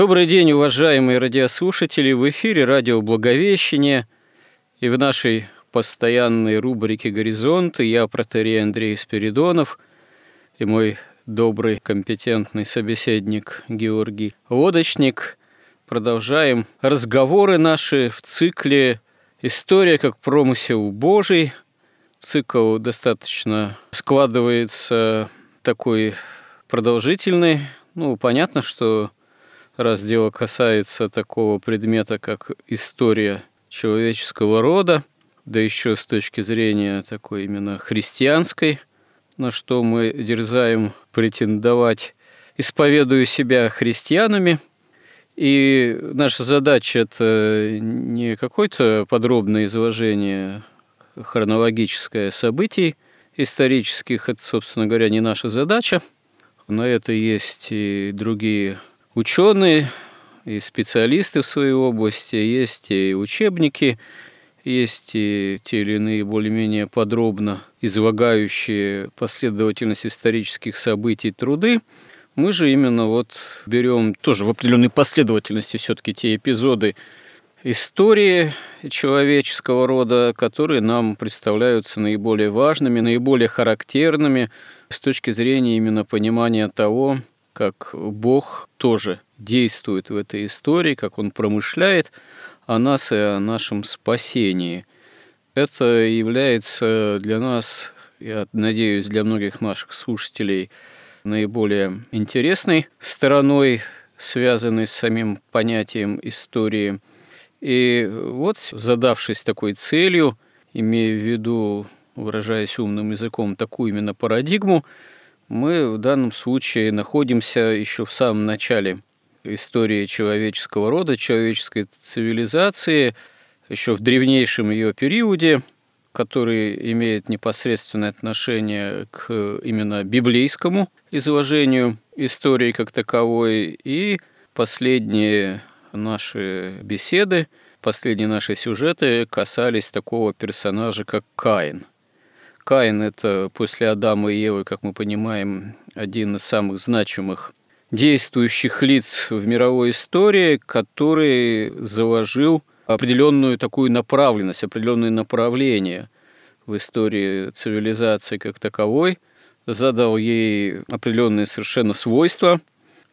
Добрый день, уважаемые радиослушатели! В эфире радио «Благовещение» и в нашей постоянной рубрике «Горизонты» я, протерей Андрей Спиридонов, и мой добрый, компетентный собеседник Георгий Лодочник. Продолжаем разговоры наши в цикле «История как промысел Божий». Цикл достаточно складывается такой продолжительный. Ну, понятно, что раз дело касается такого предмета, как история человеческого рода, да еще с точки зрения такой именно христианской, на что мы дерзаем претендовать, исповедую себя христианами. И наша задача – это не какое-то подробное изложение хронологическое событий исторических, это, собственно говоря, не наша задача. На это есть и другие ученые и специалисты в своей области, есть и учебники, есть и те или иные более-менее подробно излагающие последовательность исторических событий труды. Мы же именно вот берем тоже в определенной последовательности все-таки те эпизоды истории человеческого рода, которые нам представляются наиболее важными, наиболее характерными с точки зрения именно понимания того, как Бог тоже действует в этой истории, как Он промышляет о нас и о нашем спасении. Это является для нас, я надеюсь, для многих наших слушателей наиболее интересной стороной, связанной с самим понятием истории. И вот, задавшись такой целью, имея в виду, выражаясь умным языком, такую именно парадигму, мы в данном случае находимся еще в самом начале истории человеческого рода, человеческой цивилизации, еще в древнейшем ее периоде, который имеет непосредственное отношение к именно библейскому изложению истории как таковой. И последние наши беседы, последние наши сюжеты касались такого персонажа, как Каин. Каин – это после Адама и Евы, как мы понимаем, один из самых значимых действующих лиц в мировой истории, который заложил определенную такую направленность, определенное направление в истории цивилизации как таковой, задал ей определенные совершенно свойства,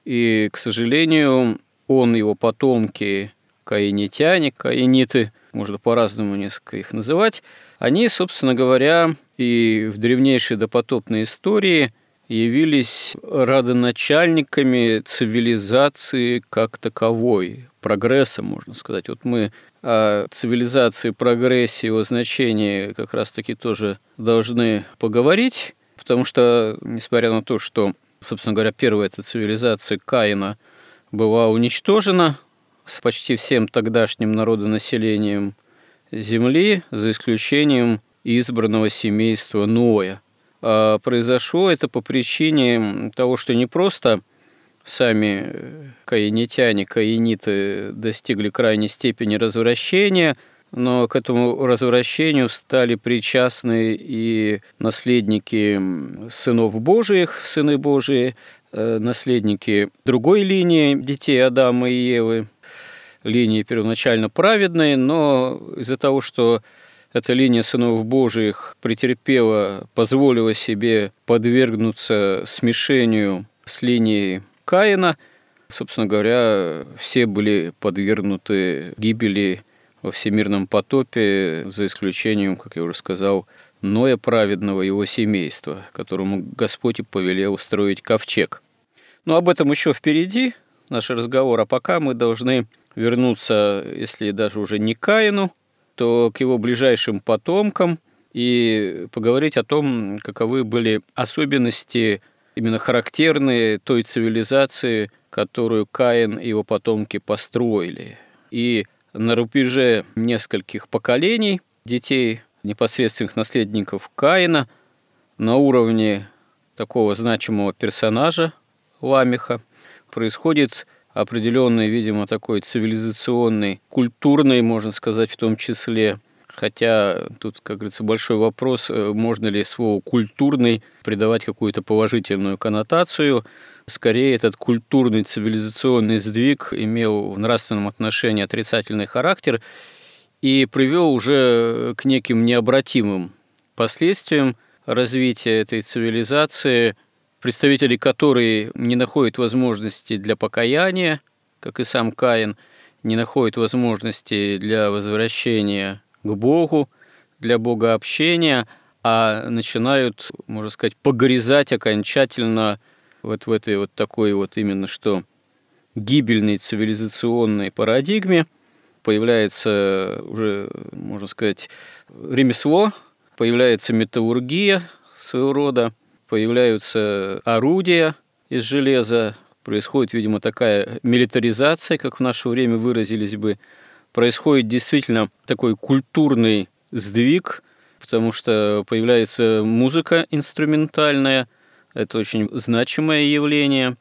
и, к сожалению, он, его потомки, каинитяне, каиниты, можно по-разному несколько их называть, они, собственно говоря, и в древнейшей допотопной истории явились родоначальниками цивилизации как таковой, прогресса, можно сказать. Вот мы о цивилизации, прогрессе, его значении как раз-таки тоже должны поговорить, потому что, несмотря на то, что, собственно говоря, первая эта цивилизация Каина была уничтожена с почти всем тогдашним народонаселением Земли, за исключением избранного семейства Ноя. А произошло это по причине того, что не просто сами э, каинитяне, каиниты достигли крайней степени развращения, но к этому развращению стали причастны и наследники сынов Божиих, сыны Божии, э, наследники другой линии детей Адама и Евы, линии первоначально праведной, но из-за того, что эта линия сынов Божиих претерпела, позволила себе подвергнуться смешению с линией Каина. Собственно говоря, все были подвергнуты гибели во всемирном потопе, за исключением, как я уже сказал, Ноя праведного его семейства, которому Господь повелел устроить ковчег. Но об этом еще впереди наш разговор, а пока мы должны вернуться, если даже уже не Каину, то к его ближайшим потомкам и поговорить о том, каковы были особенности именно характерные той цивилизации, которую Каин и его потомки построили. И на рубеже нескольких поколений детей, непосредственных наследников Каина, на уровне такого значимого персонажа Ламиха происходит определенный, видимо, такой цивилизационный, культурный, можно сказать, в том числе Хотя тут, как говорится, большой вопрос, э, можно ли слову «культурный» придавать какую-то положительную коннотацию. Скорее, этот культурный цивилизационный сдвиг имел в нравственном отношении отрицательный характер и привел уже к неким необратимым последствиям развития этой цивилизации, представители которой не находят возможности для покаяния, как и сам Каин, не находит возможности для возвращения к Богу, для богообщения, а начинают, можно сказать, погрязать окончательно вот в этой вот такой вот именно что гибельной цивилизационной парадигме. Появляется уже, можно сказать, ремесло, появляется металлургия своего рода, появляются орудия из железа, происходит, видимо, такая милитаризация, как в наше время выразились бы. Происходит действительно такой культурный сдвиг, потому что появляется музыка инструментальная, это очень значимое явление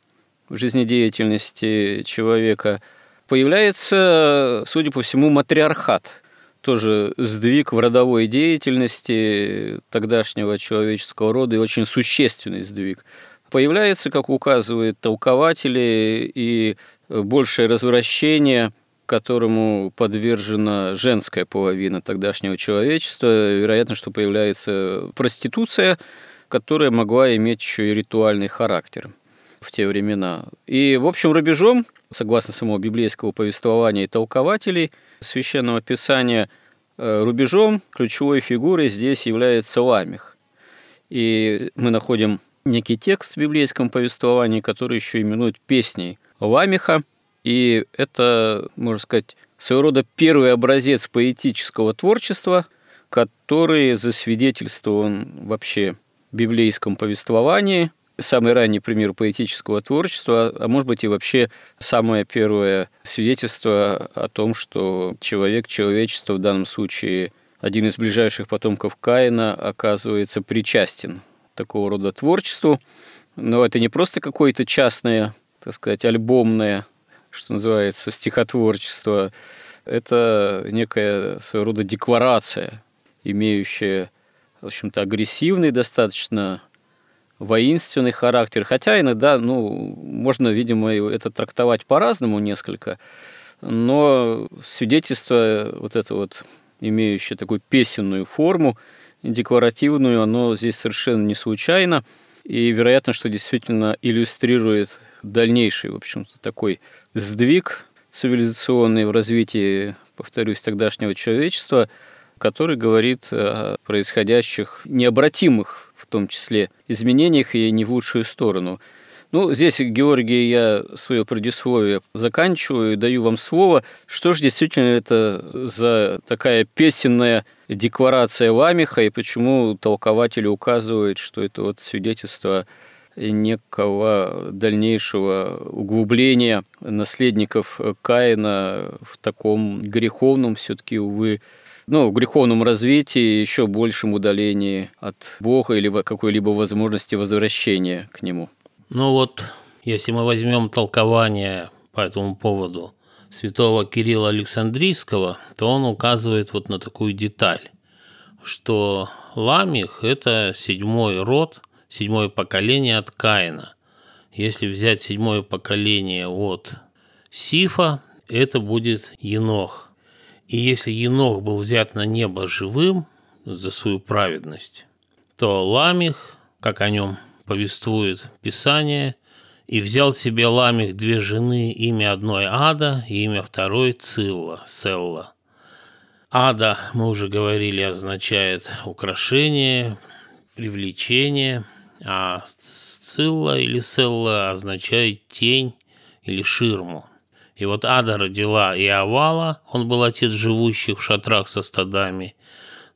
в жизнедеятельности человека. Появляется, судя по всему, матриархат, тоже сдвиг в родовой деятельности тогдашнего человеческого рода и очень существенный сдвиг. Появляется, как указывают толкователи, и большее развращение – которому подвержена женская половина тогдашнего человечества. Вероятно, что появляется проституция, которая могла иметь еще и ритуальный характер в те времена. И, в общем, рубежом, согласно самого библейского повествования и толкователей Священного Писания, э, рубежом ключевой фигурой здесь является Ламих. И мы находим некий текст в библейском повествовании, который еще именует песней Ламиха – и это, можно сказать, своего рода первый образец поэтического творчества, который засвидетельствован вообще в библейском повествовании, самый ранний пример поэтического творчества, а может быть и вообще самое первое свидетельство о том, что человек, человечество в данном случае один из ближайших потомков Каина оказывается причастен такого рода творчеству. Но это не просто какое-то частное, так сказать, альбомное что называется, стихотворчество, это некая своего рода декларация, имеющая, в общем-то, агрессивный достаточно воинственный характер, хотя иногда, ну, можно, видимо, это трактовать по-разному несколько, но свидетельство вот это вот, имеющее такую песенную форму, декларативную, оно здесь совершенно не случайно, и вероятно, что действительно иллюстрирует дальнейший, в общем-то, такой сдвиг цивилизационный в развитии, повторюсь, тогдашнего человечества, который говорит о происходящих необратимых, в том числе, изменениях и не в лучшую сторону. Ну, здесь, Георгий, я свое предисловие заканчиваю и даю вам слово. Что же действительно это за такая песенная декларация Ламиха, и почему толкователи указывают, что это вот свидетельство некого дальнейшего углубления наследников Каина в таком греховном все-таки, увы, ну, греховном развитии, еще большем удалении от Бога или какой-либо возможности возвращения к Нему. Ну вот, если мы возьмем толкование по этому поводу святого Кирилла Александрийского, то он указывает вот на такую деталь, что Ламих – это седьмой род – седьмое поколение от Каина. Если взять седьмое поколение от Сифа, это будет Енох. И если Енох был взят на небо живым за свою праведность, то Ламих, как о нем повествует Писание, и взял себе Ламих две жены, имя одной Ада и имя второй Цилла, Селла. Ада, мы уже говорили, означает украшение, привлечение – а сцилла или селла означает тень или ширму. И вот Ада родила Иовала, он был отец живущих в шатрах со стадами.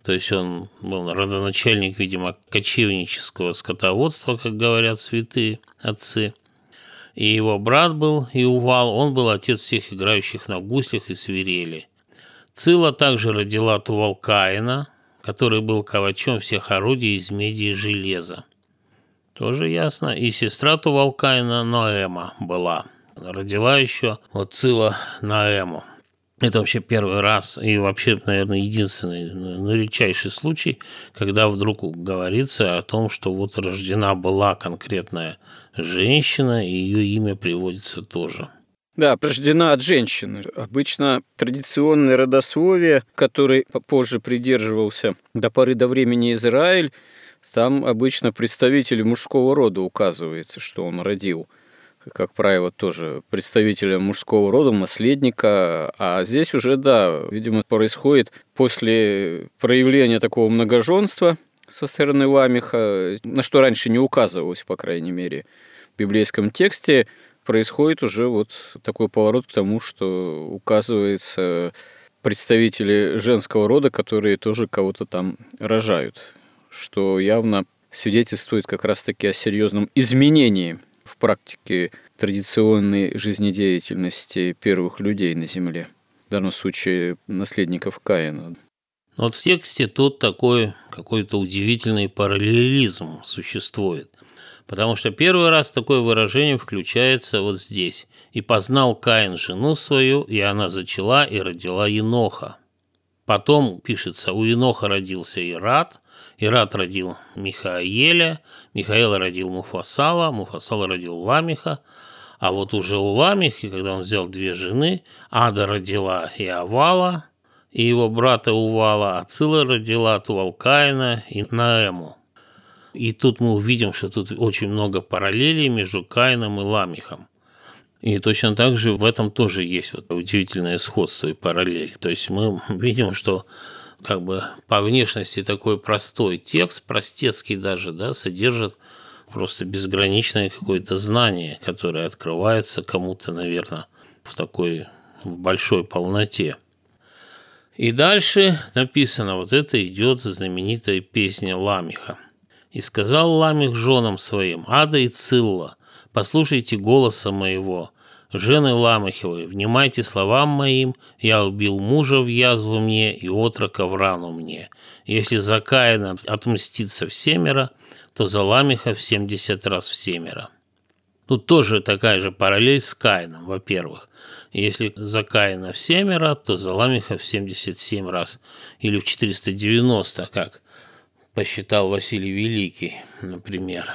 То есть он был родоначальник, видимо, кочевнического скотоводства, как говорят святые отцы. И его брат был Иувал, он был отец всех играющих на гуслях и свирели. Цила также родила Тувалкаина, который был ковачом всех орудий из меди и железа. Тоже ясно. И сестра Тувалкаина Ноэма была. Родила еще вот Цила Ноэму. Это вообще первый раз и вообще, наверное, единственный, ну, редчайший случай, когда вдруг говорится о том, что вот рождена была конкретная женщина, и ее имя приводится тоже. Да, рождена от женщины. Обычно традиционное родословие, который позже придерживался до поры до времени Израиль, там обычно представитель мужского рода указывается, что он родил – как правило, тоже представителя мужского рода, наследника. А здесь уже, да, видимо, происходит после проявления такого многоженства со стороны Ламиха, на что раньше не указывалось, по крайней мере, в библейском тексте, происходит уже вот такой поворот к тому, что указывается представители женского рода, которые тоже кого-то там рожают, что явно свидетельствует как раз-таки о серьезном изменении – практике традиционной жизнедеятельности первых людей на Земле, в данном случае наследников Каина. Вот в тексте тут такой какой-то удивительный параллелизм существует. Потому что первый раз такое выражение включается вот здесь. «И познал Каин жену свою, и она зачала и родила Еноха». Потом пишется, у Еноха родился Ират, Ират родил Михаэля, Михаил родил Муфасала, Муфасала родил Ламиха, а вот уже у Ламихи, когда он взял две жены, Ада родила Иовала и его брата Увала, а Цила родила Тувалкаина и Наэму. И тут мы увидим, что тут очень много параллелей между Каином и Ламихом. И точно так же в этом тоже есть вот удивительное сходство и параллель. То есть мы видим, что как бы по внешности такой простой текст, простецкий даже, да, содержит просто безграничное какое-то знание, которое открывается кому-то, наверное, в такой в большой полноте. И дальше написано, вот это идет знаменитая песня Ламиха. «И сказал Ламих женам своим, Ада и Цилла, послушайте голоса моего, Жены Ламахевой, внимайте словам моим, я убил мужа в язву мне и отрока в рану мне. Если за Каина отмстится в семеро, то за Ламиха в семьдесят раз в семеро. Тут тоже такая же параллель с Каином, во-первых. Если за Каина в семеро, то за Ламиха в 77 раз. Или в 490, как посчитал Василий Великий, например.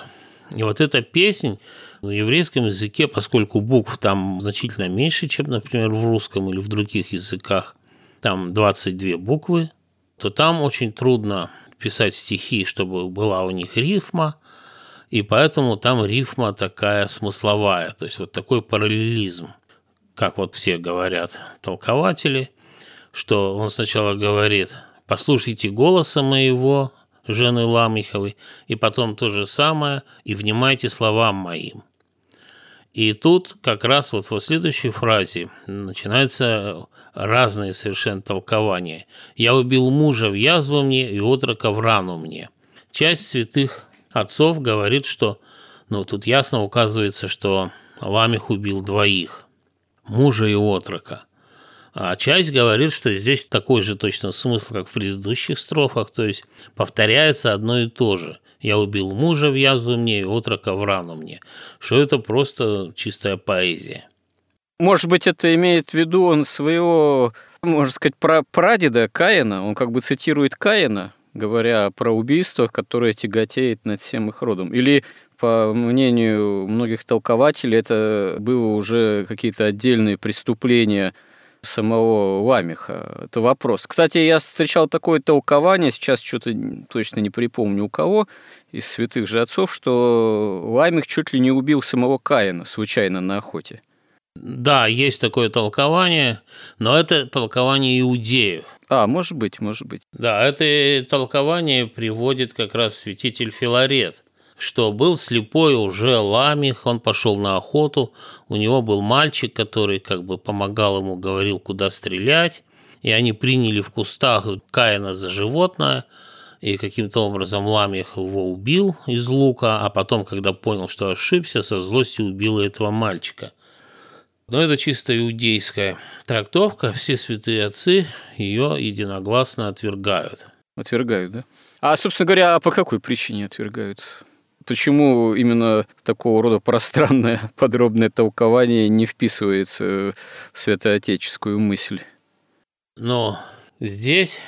И вот эта песнь на еврейском языке, поскольку букв там значительно меньше, чем, например, в русском или в других языках, там 22 буквы, то там очень трудно писать стихи, чтобы была у них рифма, и поэтому там рифма такая смысловая, то есть вот такой параллелизм, как вот все говорят толкователи, что он сначала говорит «послушайте голоса моего, жены Ламиховой, и потом то же самое, и внимайте словам моим». И тут как раз вот в следующей фразе начинаются разные совершенно толкования. «Я убил мужа в язву мне и отрока в рану мне». Часть святых отцов говорит, что, ну, тут ясно указывается, что Ламих убил двоих, мужа и отрока. А часть говорит, что здесь такой же точно смысл, как в предыдущих строфах, то есть повторяется одно и то же – я убил мужа в язву мне и отрока в рану мне. Что это просто чистая поэзия. Может быть, это имеет в виду он своего, можно сказать, про прадеда Каина. Он как бы цитирует Каина, говоря про убийство, которое тяготеет над всем их родом. Или, по мнению многих толкователей, это было уже какие-то отдельные преступления самого Ламиха. Это вопрос. Кстати, я встречал такое толкование, сейчас что-то точно не припомню у кого, из святых же отцов, что Ламих чуть ли не убил самого Каина случайно на охоте. Да, есть такое толкование, но это толкование иудеев. А, может быть, может быть. Да, это толкование приводит как раз святитель Филарет что был слепой уже ламих, он пошел на охоту, у него был мальчик, который как бы помогал ему, говорил, куда стрелять, и они приняли в кустах Каина за животное, и каким-то образом Ламих его убил из лука, а потом, когда понял, что ошибся, со злостью убил этого мальчика. Но это чисто иудейская трактовка, все святые отцы ее единогласно отвергают. Отвергают, да? А, собственно говоря, а по какой причине отвергают? Почему именно такого рода пространное подробное толкование не вписывается в святоотеческую мысль? Но здесь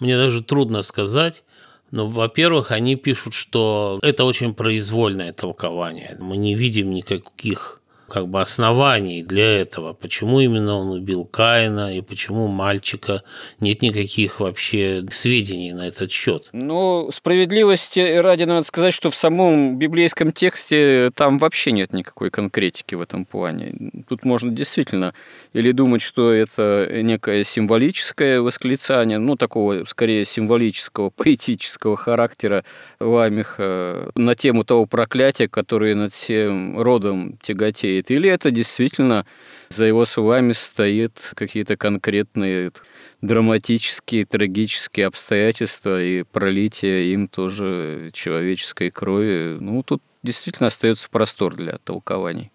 мне даже трудно сказать, но, во-первых, они пишут, что это очень произвольное толкование. Мы не видим никаких как бы оснований для этого. Почему именно он убил Каина и почему мальчика? Нет никаких вообще сведений на этот счет. Ну, справедливости ради надо сказать, что в самом библейском тексте там вообще нет никакой конкретики в этом плане. Тут можно действительно или думать, что это некое символическое восклицание, ну, такого скорее символического, поэтического характера Ламиха на тему того проклятия, которое над всем родом тяготеет стоит, или это действительно за его словами стоит какие-то конкретные драматические, трагические обстоятельства и пролитие им тоже человеческой крови. Ну, тут действительно остается простор для толкований.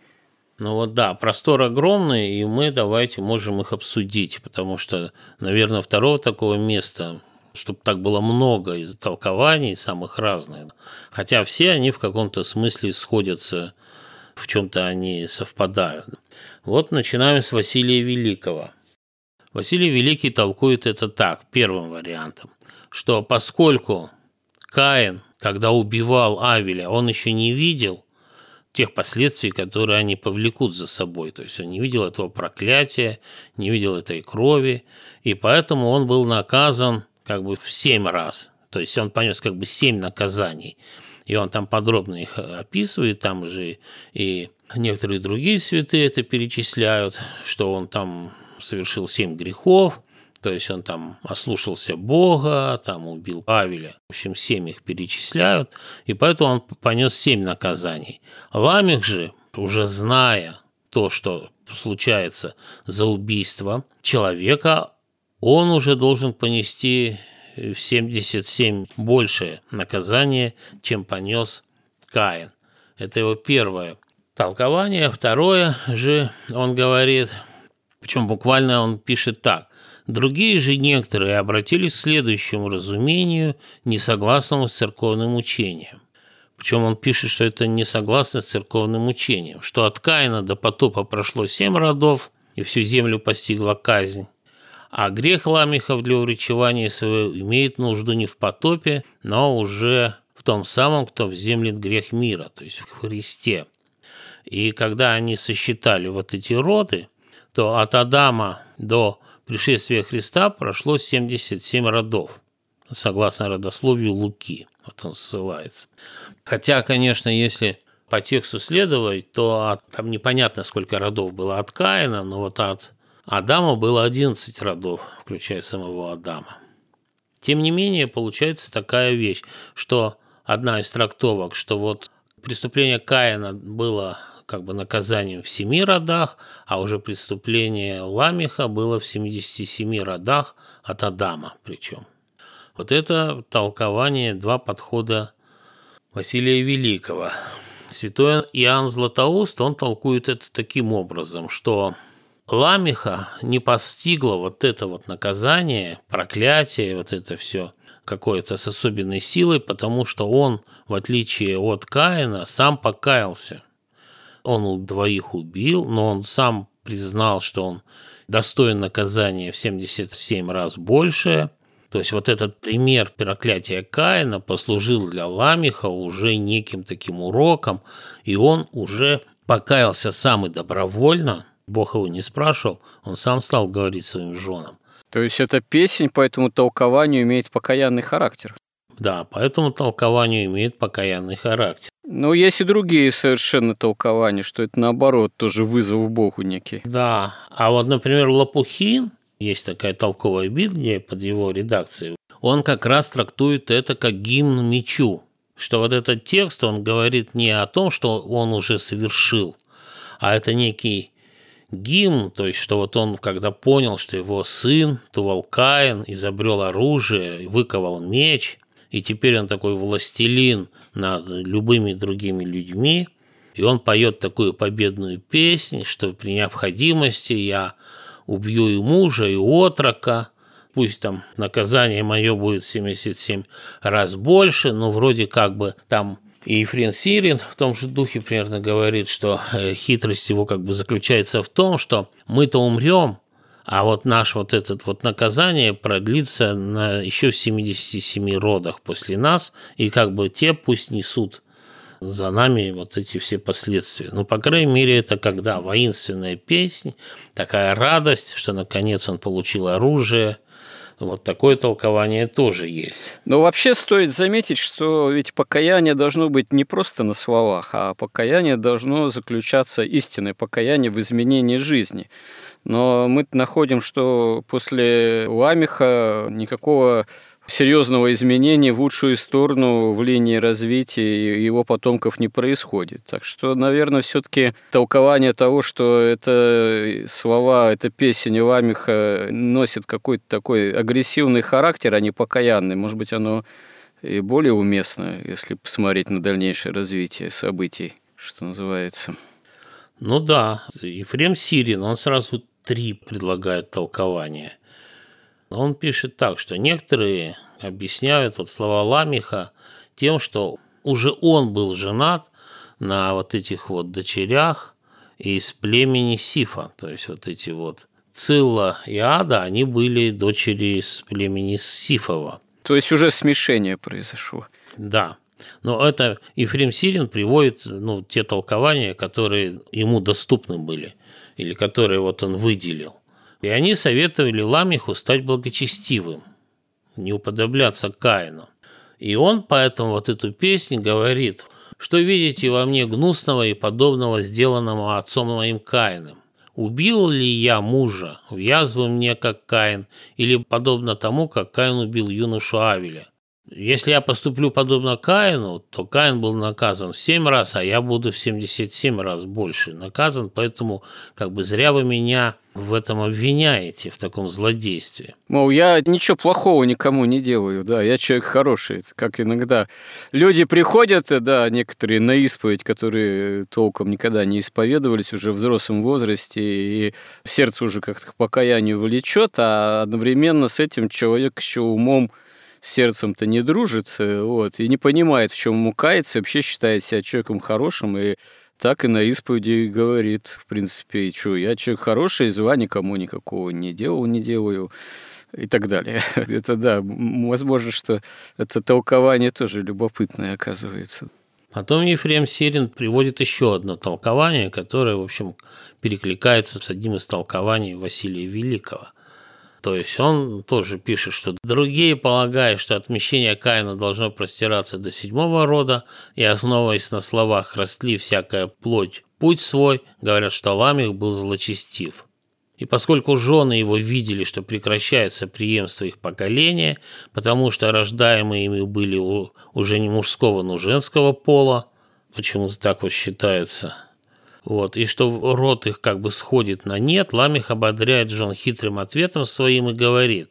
Ну вот да, простор огромный, и мы давайте можем их обсудить, потому что, наверное, второго такого места, чтобы так было много из толкований самых разных, хотя все они в каком-то смысле сходятся в чем-то они совпадают. Вот начинаем с Василия Великого. Василий Великий толкует это так, первым вариантом, что поскольку Каин, когда убивал Авеля, он еще не видел тех последствий, которые они повлекут за собой. То есть он не видел этого проклятия, не видел этой крови, и поэтому он был наказан как бы в семь раз. То есть он понес как бы семь наказаний и он там подробно их описывает, там же и некоторые другие святые это перечисляют, что он там совершил семь грехов, то есть он там ослушался Бога, там убил Авеля. В общем, семь их перечисляют, и поэтому он понес семь наказаний. Ламих же, уже зная то, что случается за убийство человека, он уже должен понести в 77 большее наказание, чем понес Каин. Это его первое толкование. Второе же он говорит, причем буквально он пишет так. Другие же некоторые обратились к следующему разумению, несогласному с церковным учением. Причем он пишет, что это не согласно с церковным учением, что от Каина до потопа прошло семь родов, и всю землю постигла казнь, а грех ламихов для уречевания своего имеет нужду не в потопе, но уже в том самом, кто вземлет грех мира, то есть в Христе. И когда они сосчитали вот эти роды, то от Адама до пришествия Христа прошло 77 родов, согласно родословию Луки. Вот он ссылается. Хотя, конечно, если по тексту следовать, то от, там непонятно, сколько родов было от Каина, но вот от Адама было 11 родов, включая самого Адама. Тем не менее, получается такая вещь, что одна из трактовок, что вот преступление Каина было как бы наказанием в семи родах, а уже преступление Ламиха было в 77 родах от Адама причем. Вот это толкование, два подхода Василия Великого. Святой Иоанн Златоуст, он толкует это таким образом, что Ламиха не постигло вот это вот наказание, проклятие, вот это все какое-то с особенной силой, потому что он, в отличие от Каина, сам покаялся. Он двоих убил, но он сам признал, что он достоин наказания в 77 раз больше. То есть вот этот пример проклятия Каина послужил для Ламиха уже неким таким уроком, и он уже покаялся сам и добровольно – Бог его не спрашивал, он сам стал говорить своим женам. То есть эта песень по этому толкованию имеет покаянный характер? Да, по этому толкованию имеет покаянный характер. Но есть и другие совершенно толкования, что это наоборот тоже вызов Богу некий. Да, а вот, например, Лопухин, есть такая толковая Библия под его редакцией, он как раз трактует это как гимн мечу. что вот этот текст, он говорит не о том, что он уже совершил, а это некий гимн, то есть, что вот он, когда понял, что его сын, Тувалкаин, изобрел оружие, выковал меч, и теперь он такой властелин над любыми другими людьми, и он поет такую победную песнь, что при необходимости я убью и мужа, и отрока, пусть там наказание мое будет 77 раз больше, но вроде как бы там и Ефрен Сирин в том же духе примерно говорит, что э, хитрость его как бы заключается в том, что мы-то умрем, а вот наш вот этот вот наказание продлится на еще в 77 родах после нас, и как бы те пусть несут за нами вот эти все последствия. Ну, по крайней мере, это когда воинственная песня, такая радость, что наконец он получил оружие, вот такое толкование тоже есть. Но вообще стоит заметить, что ведь покаяние должно быть не просто на словах, а покаяние должно заключаться, истинное покаяние в изменении жизни. Но мы находим, что после Ламиха никакого серьезного изменения в лучшую сторону в линии развития его потомков не происходит. Так что, наверное, все-таки толкование того, что это слова, эта песня Ламиха носит какой-то такой агрессивный характер, а не покаянный, может быть, оно и более уместно, если посмотреть на дальнейшее развитие событий, что называется. Ну да, Ефрем Сирин, он сразу три предлагает толкования – он пишет так, что некоторые объясняют вот слова Ламиха тем, что уже он был женат на вот этих вот дочерях из племени Сифа, то есть вот эти вот Цилла и Ада, они были дочери из племени Сифова. То есть уже смешение произошло. Да. Но это Ефрем Сирин приводит ну, те толкования, которые ему доступны были, или которые вот он выделил. И они советовали Ламиху стать благочестивым, не уподобляться Каину. И он поэтому вот эту песню говорит, что видите во мне гнусного и подобного сделанного отцом моим Каином. Убил ли я мужа, в язву мне, как Каин, или подобно тому, как Каин убил юношу Авеля? Если я поступлю подобно Каину, то Каин был наказан в 7 раз, а я буду в 77 раз больше наказан, поэтому как бы зря вы меня в этом обвиняете, в таком злодействе. Мол, я ничего плохого никому не делаю, да, я человек хороший. Как иногда люди приходят, да, некоторые на исповедь, которые толком никогда не исповедовались уже в взрослом возрасте, и сердце уже как-то к покаянию влечет, а одновременно с этим человек еще умом сердцем-то не дружит, э, вот, и не понимает, в чем ему кается, вообще считает себя человеком хорошим, и так и на исповеди говорит, в принципе, и что, я человек хороший, зла никому никакого не делал, не делаю, и так далее. Это да, возможно, что это толкование тоже любопытное оказывается. Потом Ефрем Сирин приводит еще одно толкование, которое, в общем, перекликается с одним из толкований Василия Великого. То есть он тоже пишет, что другие полагают, что отмещение Каина должно простираться до седьмого рода, и основываясь на словах «растли всякая плоть, путь свой», говорят, что Ламих был злочестив. И поскольку жены его видели, что прекращается преемство их поколения, потому что рождаемые ими были уже не мужского, но женского пола, почему-то так вот считается – вот, и что рот их как бы сходит на нет, Ламих ободряет Джон хитрым ответом своим и говорит,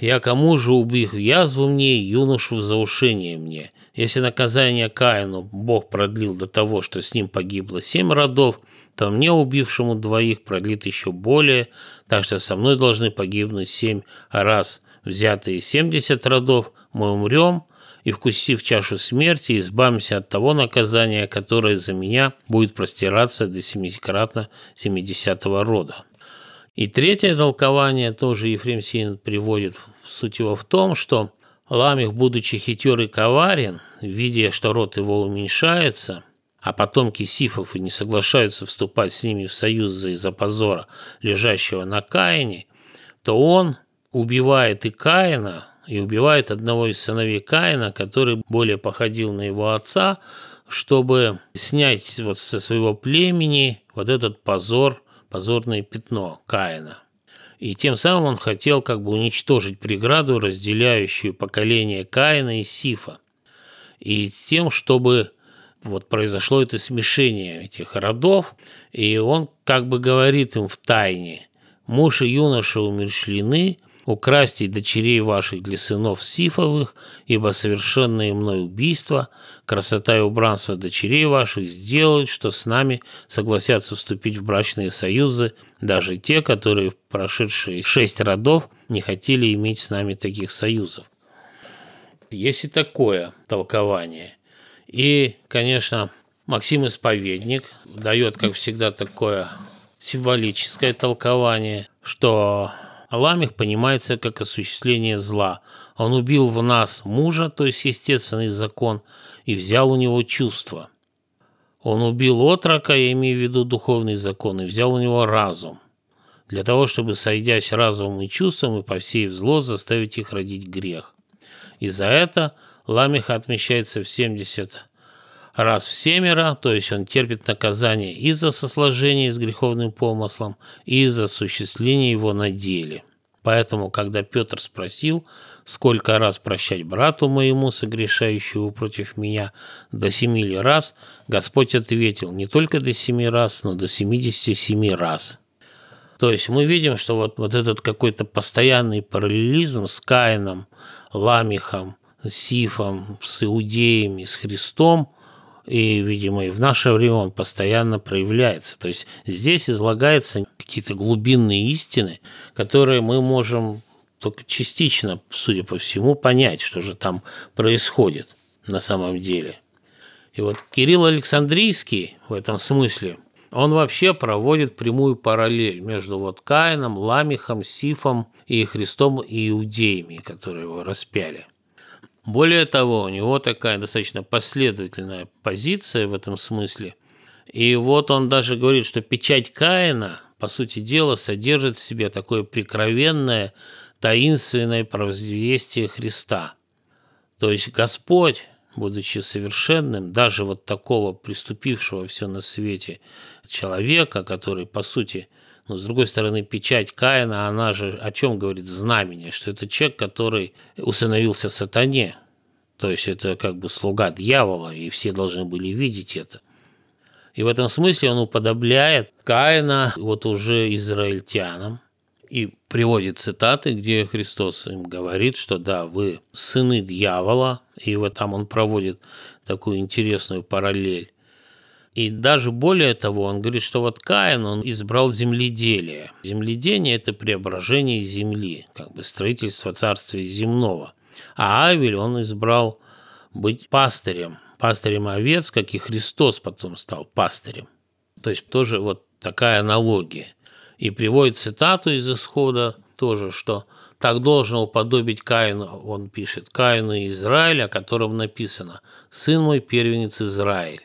«Я кому же убих язву мне, юношу в заушение мне? Если наказание Каину Бог продлил до того, что с ним погибло семь родов, то мне, убившему двоих, продлит еще более, так что со мной должны погибнуть семь, раз взятые семьдесят родов, мы умрем, и, вкусив чашу смерти, избавимся от того наказания, которое за меня будет простираться до семикратно семидесятого рода. И третье толкование тоже Ефрем Син приводит. Суть его в том, что Ламих, будучи хитер и коварен, видя, что род его уменьшается, а потомки сифов и не соглашаются вступать с ними в союз из-за позора, лежащего на Каине, то он убивает и Каина, и убивает одного из сыновей Каина, который более походил на его отца, чтобы снять вот со своего племени вот этот позор, позорное пятно Каина. И тем самым он хотел как бы уничтожить преграду, разделяющую поколение Каина и Сифа. и тем, чтобы вот произошло это смешение этих родов, и он как бы говорит им в тайне, муж и юноша умершлены, украсьте дочерей ваших для сынов Сифовых, ибо совершенное мной убийство, красота и убранство дочерей ваших сделают, что с нами согласятся вступить в брачные союзы, даже те, которые в прошедшие шесть родов не хотели иметь с нами таких союзов. Есть и такое толкование. И, конечно, Максим Исповедник дает, как всегда, такое символическое толкование, что Ламих понимается как осуществление зла. Он убил в нас мужа, то есть естественный закон, и взял у него чувства. Он убил отрока, я имею в виду духовный закон, и взял у него разум. Для того, чтобы, сойдясь разумом и чувством, и по всей зло, заставить их родить грех. И за это Ламиха отмечается в 70 раз в семеро, то есть он терпит наказание и за сосложение с греховным помыслом, и за осуществление его на деле. Поэтому, когда Петр спросил, сколько раз прощать брату моему, согрешающему против меня, до семи ли раз, Господь ответил, не только до семи раз, но до семидесяти семи раз. То есть мы видим, что вот, вот этот какой-то постоянный параллелизм с Каином, Ламихом, Сифом, с иудеями, с Христом, и, видимо, и в наше время он постоянно проявляется. То есть здесь излагаются какие-то глубинные истины, которые мы можем только частично, судя по всему, понять, что же там происходит на самом деле. И вот Кирилл Александрийский в этом смысле, он вообще проводит прямую параллель между вот Каином, Ламихом, Сифом и Христом и иудеями, которые его распяли. Более того, у него такая достаточно последовательная позиция в этом смысле. И вот он даже говорит, что печать Каина, по сути дела, содержит в себе такое прикровенное, таинственное провозвестие Христа. То есть Господь, будучи совершенным, даже вот такого приступившего все на свете человека, который, по сути, но, с другой стороны, печать Каина, она же о чем говорит знамение, что это человек, который усыновился сатане. То есть это как бы слуга дьявола, и все должны были видеть это. И в этом смысле он уподобляет Каина вот уже израильтянам и приводит цитаты, где Христос им говорит, что да, вы сыны дьявола, и вот там он проводит такую интересную параллель. И даже более того, он говорит, что вот Каин, он избрал земледелие. Земледение – это преображение земли, как бы строительство царствия земного. А Авель, он избрал быть пастырем, пастырем овец, как и Христос потом стал пастырем. То есть тоже вот такая аналогия. И приводит цитату из исхода тоже, что так должно уподобить Каину, он пишет, Каину Израиля, о котором написано «Сын мой первенец Израиль».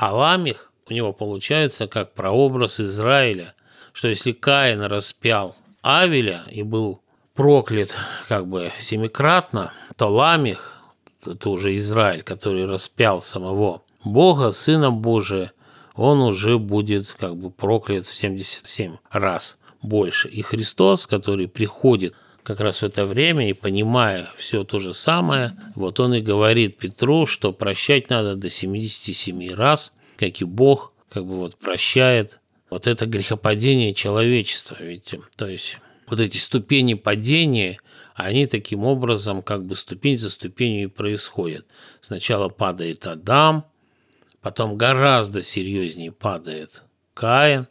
А Ламих у него получается как прообраз Израиля, что если Каин распял Авеля и был проклят как бы семикратно, то Ламих, это уже Израиль, который распял самого Бога, Сына Божия, он уже будет как бы проклят в 77 раз больше. И Христос, который приходит как раз в это время и понимая все то же самое, вот он и говорит Петру, что прощать надо до 77 раз, как и Бог как бы вот прощает вот это грехопадение человечества. Ведь, то есть вот эти ступени падения, они таким образом как бы ступень за ступенью и происходят. Сначала падает Адам, потом гораздо серьезнее падает Каин,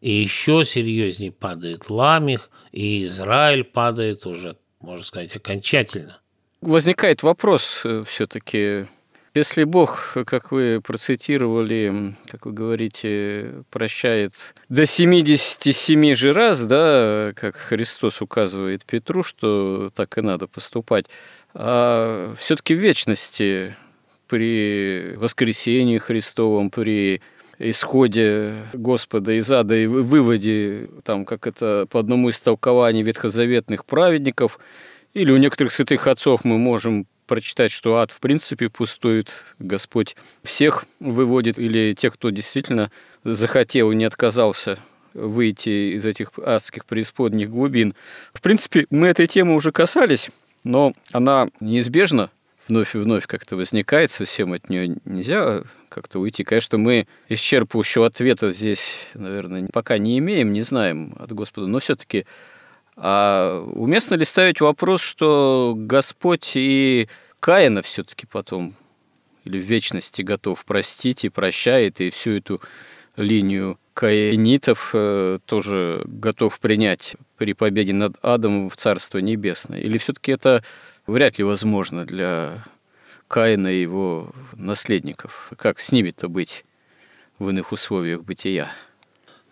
и еще серьезнее падает Ламих, и Израиль падает уже, можно сказать, окончательно. Возникает вопрос э, все-таки, если Бог, как вы процитировали, как вы говорите, прощает до 77 же раз, да, как Христос указывает Петру, что так и надо поступать, а все-таки в вечности при воскресении Христовом, при исходе Господа из ада и выводе, там, как это по одному из толкований ветхозаветных праведников, или у некоторых святых отцов мы можем прочитать, что ад в принципе пустует, Господь всех выводит, или тех, кто действительно захотел и не отказался выйти из этих адских преисподних глубин. В принципе, мы этой темы уже касались, но она неизбежна вновь и вновь как-то возникает, совсем от нее нельзя как-то уйти. Конечно, мы исчерпывающего ответа здесь, наверное, пока не имеем, не знаем от Господа, но все-таки а уместно ли ставить вопрос, что Господь и Каина все-таки потом или в вечности готов простить и прощает, и всю эту линию каинитов э, тоже готов принять при победе над адом в Царство Небесное? Или все-таки это вряд ли возможно для Каина и его наследников? Как с ними-то быть в иных условиях бытия?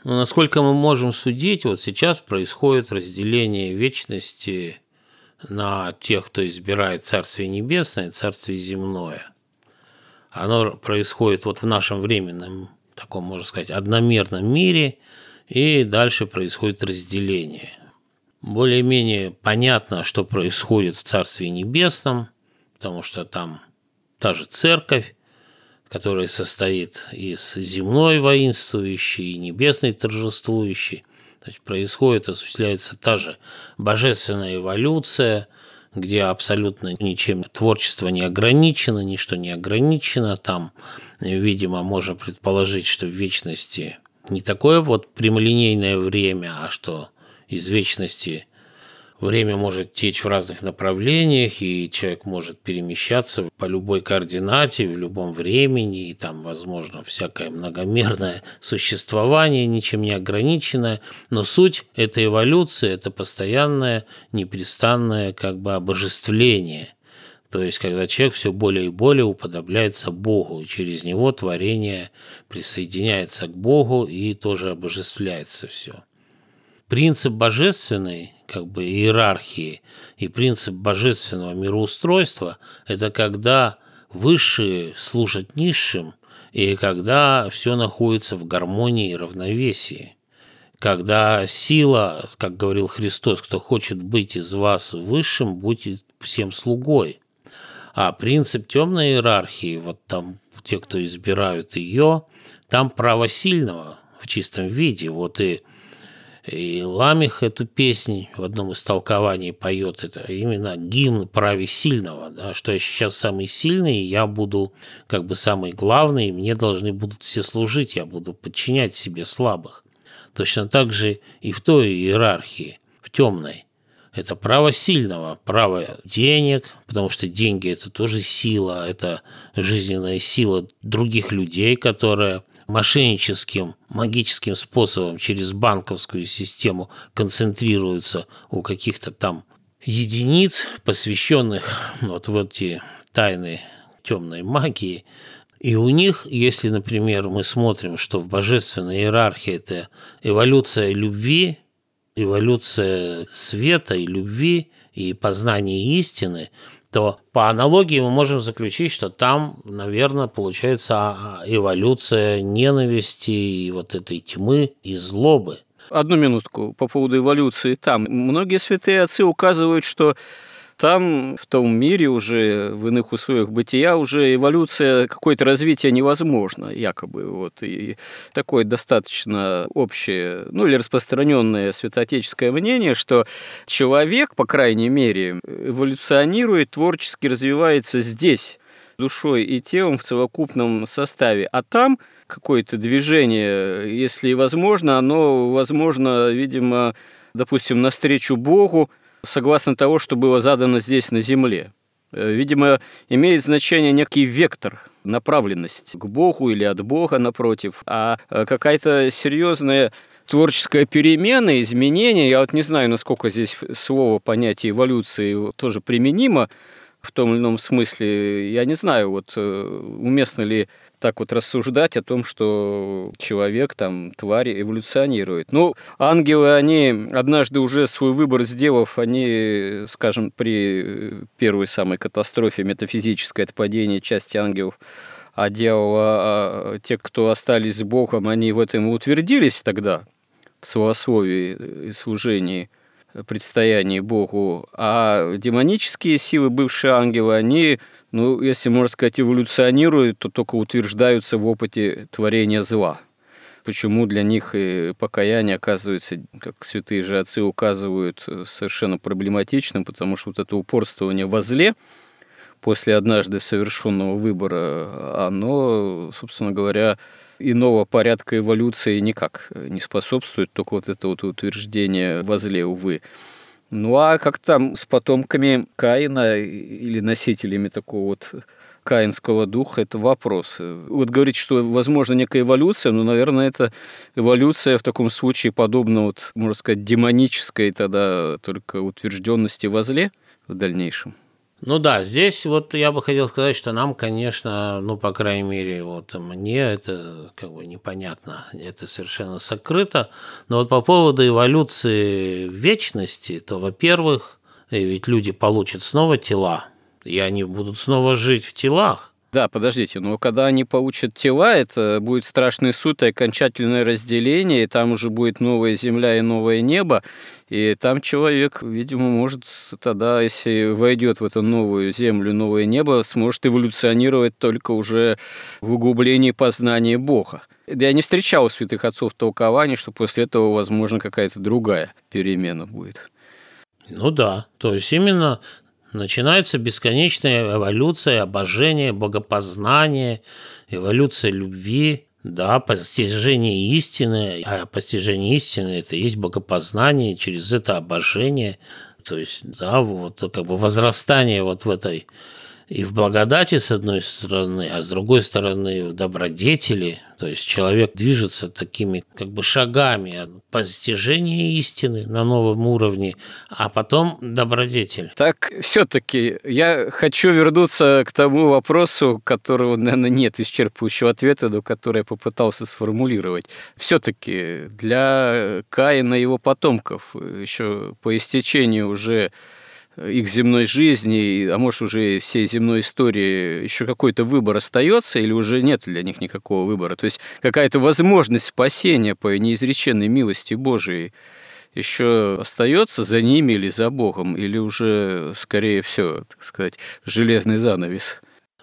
Ну, насколько мы можем судить, вот сейчас происходит разделение вечности на тех, кто избирает Царствие Небесное и Царствие Земное. Оно происходит вот в нашем временном, таком, можно сказать, одномерном мире, и дальше происходит разделение. Более-менее понятно, что происходит в Царстве Небесном, потому что там та же церковь, которая состоит из земной воинствующей и небесной торжествующей. То есть происходит, осуществляется та же божественная эволюция, где абсолютно ничем творчество не ограничено, ничто не ограничено. Там, видимо, можно предположить, что в вечности не такое вот прямолинейное время, а что из вечности Время может течь в разных направлениях, и человек может перемещаться по любой координате, в любом времени, и там, возможно, всякое многомерное существование, ничем не ограниченное. Но суть этой эволюции – это постоянное, непрестанное как бы обожествление – то есть, когда человек все более и более уподобляется Богу, и через него творение присоединяется к Богу и тоже обожествляется все. Принцип божественный как бы иерархии и принцип божественного мироустройства – это когда высшие служат низшим, и когда все находится в гармонии и равновесии. Когда сила, как говорил Христос, кто хочет быть из вас высшим, будет всем слугой. А принцип темной иерархии, вот там те, кто избирают ее, там право сильного в чистом виде. Вот и и Ламих эту песнь в одном из толкований поет. Это именно гимн праве сильного, да, что я сейчас самый сильный, я буду как бы самый главный, и мне должны будут все служить, я буду подчинять себе слабых. Точно так же и в той иерархии, в темной. Это право сильного, право денег, потому что деньги – это тоже сила, это жизненная сила других людей, которая мошенническим, магическим способом через банковскую систему концентрируются у каких-то там единиц, посвященных вот в эти тайны темной магии. И у них, если, например, мы смотрим, что в божественной иерархии это эволюция любви, эволюция света и любви и познание истины – то по аналогии мы можем заключить, что там, наверное, получается а, эволюция ненависти и вот этой тьмы и злобы. Одну минутку по поводу эволюции там. Многие святые отцы указывают, что там, в том мире уже, в иных условиях бытия, уже эволюция, какое-то развитие невозможно, якобы. Вот. И такое достаточно общее, ну или распространенное святоотеческое мнение, что человек, по крайней мере, эволюционирует, творчески развивается здесь, душой и телом в целокупном составе. А там какое-то движение, если возможно, оно возможно, видимо, допустим, навстречу Богу, согласно того, что было задано здесь на Земле. Э, видимо, имеет значение некий вектор, направленность к Богу или от Бога, напротив, а э, какая-то серьезная творческая перемена, изменение, я вот не знаю, насколько здесь слово, понятие эволюции тоже применимо в том или ином смысле, я не знаю, вот э, уместно ли так вот рассуждать о том, что человек, там, тварь эволюционирует. Ну, ангелы, они однажды уже свой выбор сделав, они, скажем, при первой самой катастрофе метафизической, это падение части ангелов, а дьявола, а те, кто остались с Богом, они в этом утвердились тогда, в словословии и служении – предстоянии Богу, а демонические силы, бывшие ангелы, они, ну, если можно сказать, эволюционируют, то только утверждаются в опыте творения зла. Почему для них и покаяние оказывается, как святые же отцы указывают, совершенно проблематичным, потому что вот это упорствование во зле, после однажды совершенного выбора, оно, собственно говоря, иного порядка эволюции никак не способствует, только вот это вот утверждение возле, увы. Ну а как там с потомками Каина или носителями такого вот каинского духа, это вопрос. Вот говорить, что возможно некая эволюция, но, наверное, это эволюция в таком случае подобна, вот, можно сказать, демонической тогда только утвержденности возле в дальнейшем. Ну да, здесь вот я бы хотел сказать, что нам, конечно, ну, по крайней мере, вот мне это как бы непонятно, это совершенно сокрыто. Но вот по поводу эволюции вечности, то, во-первых, ведь люди получат снова тела, и они будут снова жить в телах. Да, подождите, но когда они получат тела, это будет страшный суд и окончательное разделение, и там уже будет новая земля и новое небо, и там человек, видимо, может тогда, если войдет в эту новую землю, новое небо, сможет эволюционировать только уже в углублении познания Бога. Я не встречал у святых отцов толкований, что после этого, возможно, какая-то другая перемена будет. Ну да, то есть именно Начинается бесконечная эволюция, обожение, богопознание, эволюция любви, да, постижение истины, а постижение истины – это есть богопознание, через это обожение, то есть, да, вот как бы возрастание вот в этой и в благодати, с одной стороны, а с другой стороны, в добродетели. То есть человек движется такими как бы шагами от постижения истины на новом уровне, а потом добродетель. Так все-таки я хочу вернуться к тому вопросу, которого, наверное, нет исчерпывающего ответа, но который я попытался сформулировать. Все-таки для Каина и его потомков еще по истечению уже их земной жизни, а может уже всей земной истории еще какой-то выбор остается или уже нет для них никакого выбора? То есть какая-то возможность спасения по неизреченной милости Божией еще остается за ними или за Богом, или уже скорее все, так сказать, железный занавес?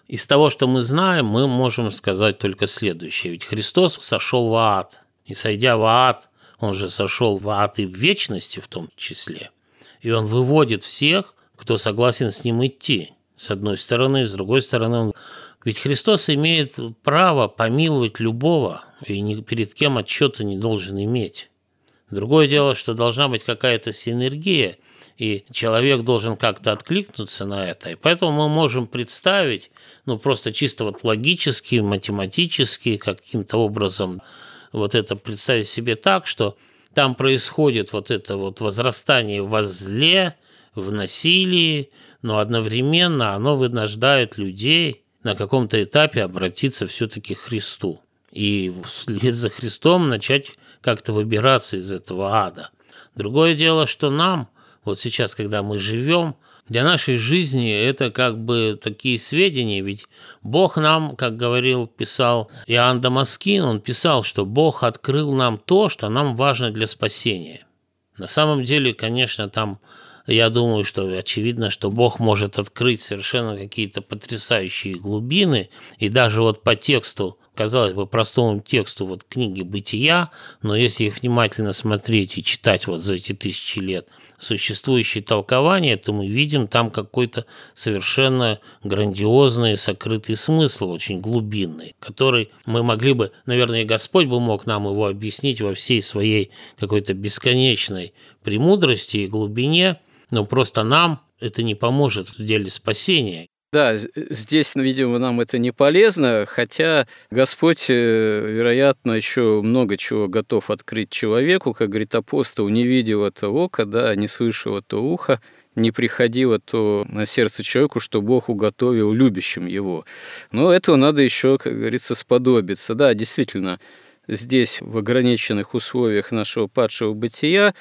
Из того, что мы знаем, мы можем сказать только следующее. Ведь Христос сошел в ад, и сойдя в ад, он же сошел в ад и в вечности в том числе – и он выводит всех, кто согласен с ним идти. С одной стороны, с другой стороны, он... Ведь Христос имеет право помиловать любого и ни перед кем отчета не должен иметь. Другое дело, что должна быть какая-то синергия, и человек должен как-то откликнуться на это. И поэтому мы можем представить, ну просто чисто вот логически, математически, каким-то образом вот это представить себе так, что там происходит вот это вот возрастание во зле, в насилии, но одновременно оно вынуждает людей на каком-то этапе обратиться все-таки к Христу. И вслед за Христом начать как-то выбираться из этого ада. Другое дело, что нам, вот сейчас, когда мы живем, для нашей жизни это как бы такие сведения, ведь Бог нам, как говорил, писал Иоанн Дамаскин, он писал, что Бог открыл нам то, что нам важно для спасения. На самом деле, конечно, там я думаю, что очевидно, что Бог может открыть совершенно какие-то потрясающие глубины, и даже вот по тексту, казалось бы, простому тексту вот книги «Бытия», но если их внимательно смотреть и читать вот за эти тысячи лет – существующие толкования, то мы видим там какой-то совершенно грандиозный сокрытый смысл, очень глубинный, который мы могли бы, наверное, и Господь бы мог нам его объяснить во всей своей какой-то бесконечной премудрости и глубине, но просто нам это не поможет в деле спасения. Да, здесь, видимо, нам это не полезно, хотя Господь, э, вероятно, еще много чего готов открыть человеку, как говорит апостол, не видел это око, да, не слышал это ухо, не приходило то на сердце человеку, что Бог уготовил любящим его. Но этого надо еще, как говорится, сподобиться. Да, действительно, здесь, в ограниченных условиях нашего падшего бытия,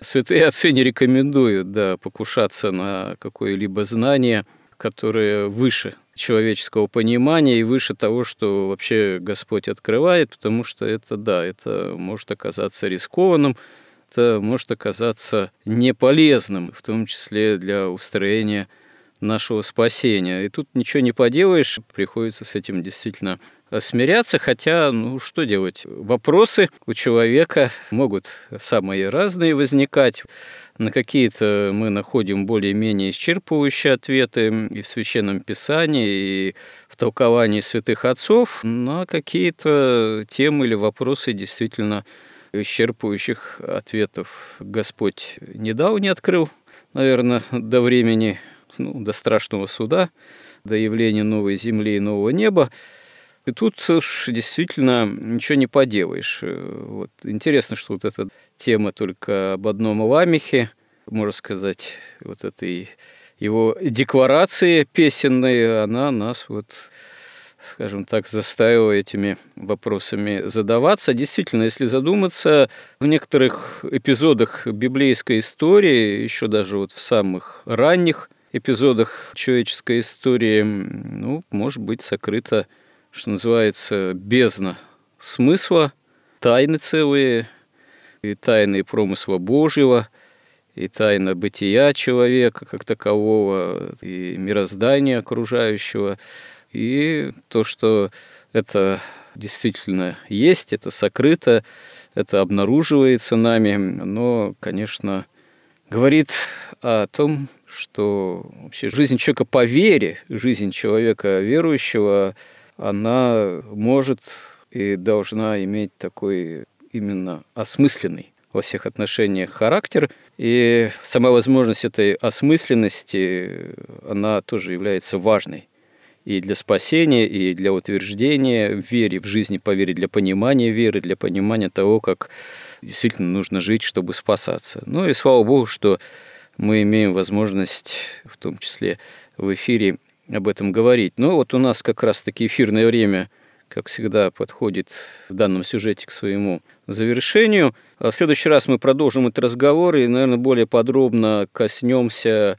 святые отцы не рекомендуют да, покушаться на какое-либо знание – которые выше человеческого понимания и выше того, что вообще Господь открывает, потому что это, да, это может оказаться рискованным, это может оказаться неполезным, в том числе для устроения нашего спасения. И тут ничего не поделаешь, приходится с этим действительно смиряться, хотя, ну, что делать? Вопросы у человека могут самые разные возникать. На какие-то мы находим более-менее исчерпывающие ответы и в Священном Писании, и в толковании святых отцов, на какие-то темы или вопросы действительно исчерпывающих ответов Господь не дал, не открыл, наверное, до времени, ну, до страшного суда, до явления новой земли и нового неба. И тут уж действительно ничего не поделаешь. Вот. Интересно, что вот эта тема только об одном ламехе, можно сказать, вот этой его декларации песенной, она нас вот скажем так, заставила этими вопросами задаваться. Действительно, если задуматься, в некоторых эпизодах библейской истории, еще даже вот в самых ранних эпизодах человеческой истории, ну, может быть, сокрыто что называется, бездна смысла, тайны целые, и тайны промысла Божьего, и тайна бытия человека как такового, и мироздания окружающего, и то, что это действительно есть, это сокрыто, это обнаруживается нами, но, конечно, говорит о том, что вообще жизнь человека по вере, жизнь человека верующего – она может и должна иметь такой именно осмысленный во всех отношениях характер. И сама возможность этой осмысленности, она тоже является важной и для спасения, и для утверждения в вере, в жизни по вере, для понимания веры, для понимания того, как действительно нужно жить, чтобы спасаться. Ну и слава Богу, что мы имеем возможность, в том числе в эфире, об этом говорить. Но вот у нас как раз-таки эфирное время, как всегда, подходит в данном сюжете к своему завершению. А в следующий раз мы продолжим этот разговор и, наверное, более подробно коснемся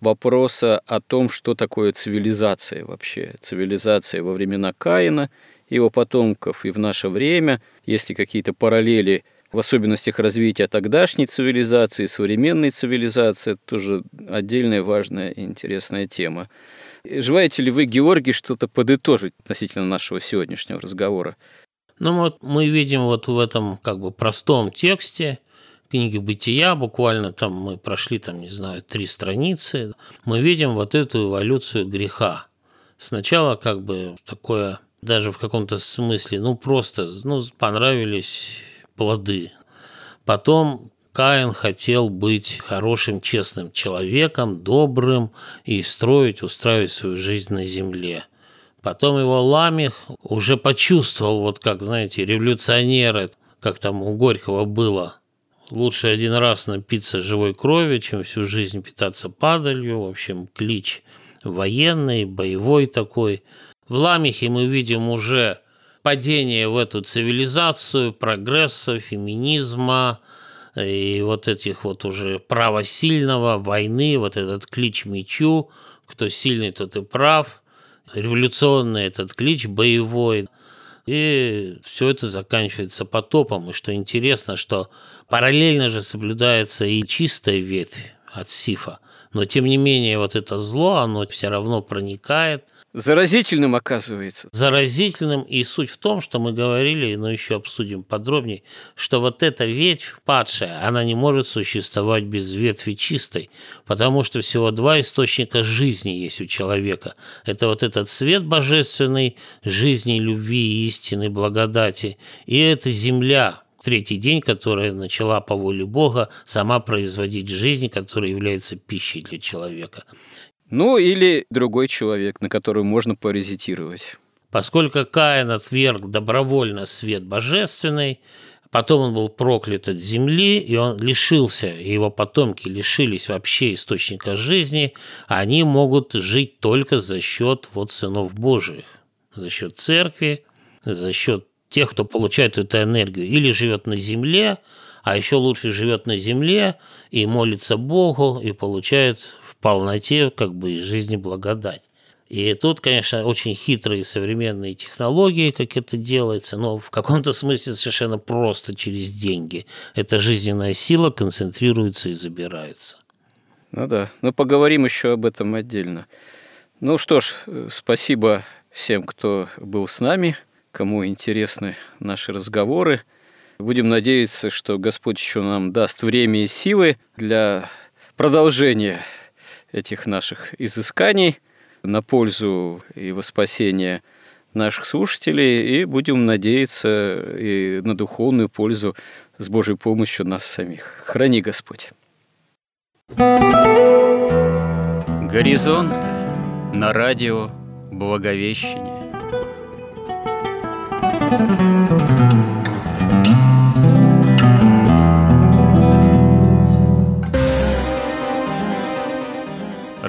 вопроса о том, что такое цивилизация вообще. Цивилизация во времена Каина, его потомков и в наше время, есть ли какие-то параллели в особенностях развития тогдашней цивилизации, современной цивилизации, это тоже отдельная важная и интересная тема. Желаете ли вы, Георгий, что-то подытожить относительно нашего сегодняшнего разговора? Ну вот мы видим вот в этом как бы простом тексте книги «Бытия», буквально там мы прошли, там, не знаю, три страницы, мы видим вот эту эволюцию греха. Сначала как бы такое, даже в каком-то смысле, ну просто, ну понравились плоды. Потом Каин хотел быть хорошим, честным человеком, добрым и строить, устраивать свою жизнь на земле. Потом его Ламих уже почувствовал, вот как, знаете, революционеры, как там у Горького было, лучше один раз напиться живой крови, чем всю жизнь питаться падалью, в общем, клич военный, боевой такой. В Ламихе мы видим уже падение в эту цивилизацию, прогресса, феминизма, и вот этих вот уже права сильного, войны, вот этот клич мечу, кто сильный, тот и прав, революционный этот клич, боевой. И все это заканчивается потопом. И что интересно, что параллельно же соблюдается и чистая ветвь от Сифа. Но тем не менее вот это зло, оно все равно проникает – Заразительным оказывается. Заразительным. И суть в том, что мы говорили, но еще обсудим подробнее, что вот эта ветвь падшая, она не может существовать без ветви чистой, потому что всего два источника жизни есть у человека. Это вот этот свет божественный, жизни, любви, истины, благодати, и это земля, третий день, которая начала по воле Бога сама производить жизнь, которая является пищей для человека. Ну, или другой человек, на которого можно паразитировать. Поскольку Каин отверг добровольно свет божественный, потом он был проклят от земли, и он лишился, и его потомки лишились вообще источника жизни, они могут жить только за счет вот сынов Божьих, за счет церкви, за счет тех, кто получает эту энергию, или живет на земле, а еще лучше живет на земле и молится Богу, и получает полноте как бы из жизни благодать. И тут, конечно, очень хитрые современные технологии, как это делается, но в каком-то смысле совершенно просто через деньги. Эта жизненная сила концентрируется и забирается. Ну да, но поговорим еще об этом отдельно. Ну что ж, спасибо всем, кто был с нами кому интересны наши разговоры. Будем надеяться, что Господь еще нам даст время и силы для продолжения этих наших изысканий на пользу и во спасение наших слушателей, и будем надеяться и на духовную пользу с Божьей помощью нас самих. Храни Господь. Горизонт на радио Благовещение.